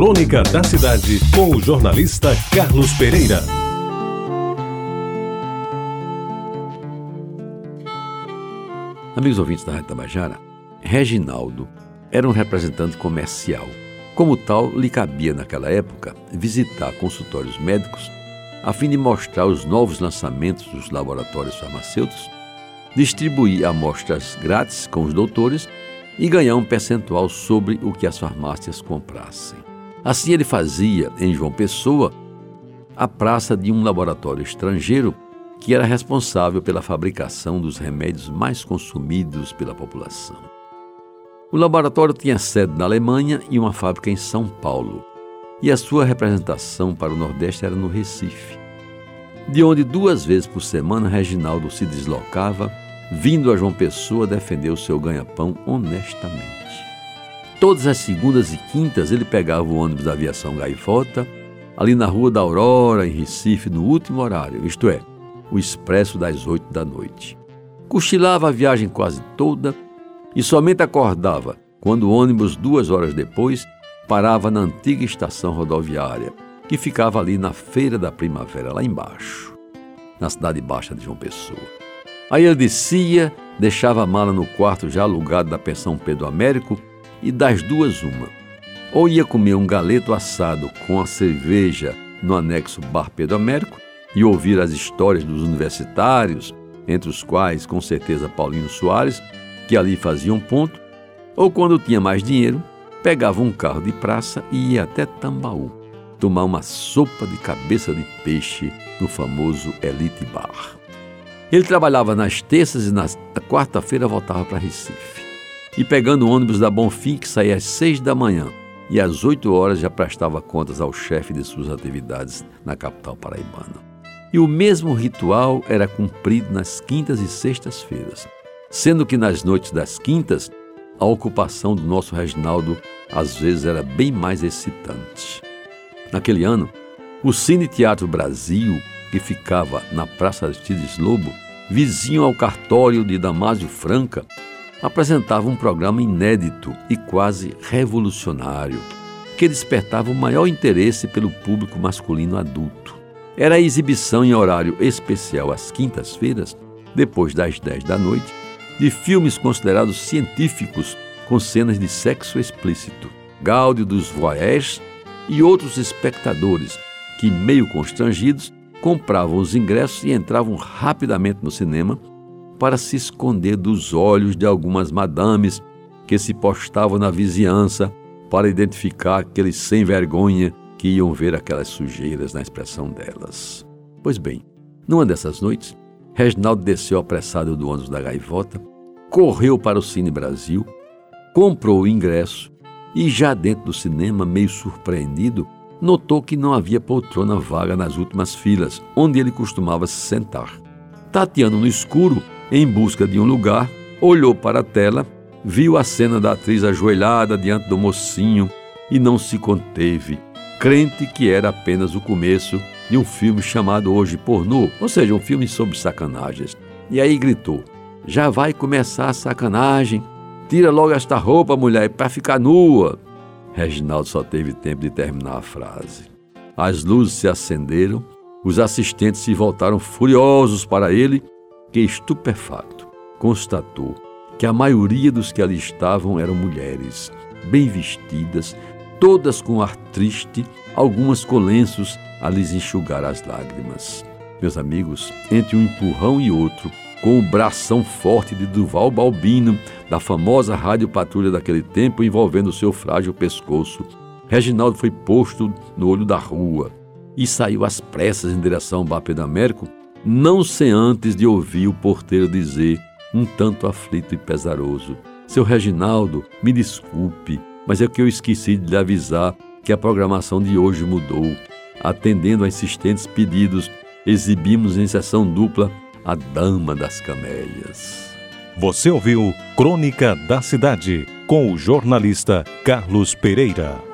Crônica da Cidade, com o jornalista Carlos Pereira. Amigos ouvintes da Rádio Tabajara, Reginaldo era um representante comercial. Como tal, lhe cabia naquela época visitar consultórios médicos a fim de mostrar os novos lançamentos dos laboratórios farmacêuticos, distribuir amostras grátis com os doutores e ganhar um percentual sobre o que as farmácias comprassem. Assim ele fazia, em João Pessoa, a praça de um laboratório estrangeiro que era responsável pela fabricação dos remédios mais consumidos pela população. O laboratório tinha sede na Alemanha e uma fábrica em São Paulo, e a sua representação para o Nordeste era no Recife, de onde duas vezes por semana Reginaldo se deslocava, vindo a João Pessoa defender o seu ganha-pão honestamente. Todas as segundas e quintas ele pegava o ônibus da aviação Gaivota, ali na Rua da Aurora, em Recife, no último horário, isto é, o expresso das oito da noite. Cochilava a viagem quase toda e somente acordava quando o ônibus, duas horas depois, parava na antiga estação rodoviária, que ficava ali na Feira da Primavera, lá embaixo, na cidade baixa de João Pessoa. Aí ele descia, deixava a mala no quarto já alugado da pensão Pedro Américo e das duas uma. Ou ia comer um galeto assado com a cerveja no anexo Bar Pedro Américo e ouvir as histórias dos universitários, entre os quais, com certeza, Paulinho Soares, que ali fazia um ponto, ou quando tinha mais dinheiro, pegava um carro de praça e ia até Tambaú, tomar uma sopa de cabeça de peixe no famoso Elite Bar. Ele trabalhava nas terças e na quarta-feira voltava para Recife e pegando o ônibus da Bonfim, que saía às seis da manhã e às oito horas já prestava contas ao chefe de suas atividades na capital paraibana. E o mesmo ritual era cumprido nas quintas e sextas-feiras, sendo que nas noites das quintas a ocupação do nosso Reginaldo às vezes era bem mais excitante. Naquele ano, o Cine Teatro Brasil, que ficava na Praça Aristides Lobo, vizinho ao cartório de Damásio Franca, apresentava um programa inédito e quase revolucionário, que despertava o maior interesse pelo público masculino adulto. Era a exibição em horário especial às quintas-feiras, depois das 10 da noite, de filmes considerados científicos com cenas de sexo explícito, gáudio dos voyeurs e outros espectadores que, meio constrangidos, compravam os ingressos e entravam rapidamente no cinema para se esconder dos olhos de algumas madames que se postavam na vizinhança para identificar aqueles sem vergonha que iam ver aquelas sujeiras na expressão delas. Pois bem, numa dessas noites, Reginaldo desceu apressado do ônibus da gaivota, correu para o Cine Brasil, comprou o ingresso e, já dentro do cinema, meio surpreendido, notou que não havia poltrona vaga nas últimas filas, onde ele costumava se sentar. Tateando no escuro, em busca de um lugar, olhou para a tela, viu a cena da atriz ajoelhada diante do mocinho e não se conteve, crente que era apenas o começo de um filme chamado Hoje Pornô, ou seja, um filme sobre sacanagens. E aí gritou: Já vai começar a sacanagem? Tira logo esta roupa, mulher, para ficar nua. Reginaldo só teve tempo de terminar a frase. As luzes se acenderam, os assistentes se voltaram furiosos para ele que, estupefato, constatou que a maioria dos que ali estavam eram mulheres, bem vestidas, todas com ar triste, algumas com lenços a lhes enxugar as lágrimas. Meus amigos, entre um empurrão e outro, com o bração forte de Duval Balbino, da famosa rádio patrulha daquele tempo envolvendo seu frágil pescoço, Reginaldo foi posto no olho da rua e saiu às pressas em direção ao Bapê da Américo não sem antes de ouvir o porteiro dizer, um tanto aflito e pesaroso: Seu Reginaldo, me desculpe, mas é que eu esqueci de lhe avisar que a programação de hoje mudou. Atendendo a insistentes pedidos, exibimos em sessão dupla A Dama das Camélias. Você ouviu Crônica da Cidade com o jornalista Carlos Pereira.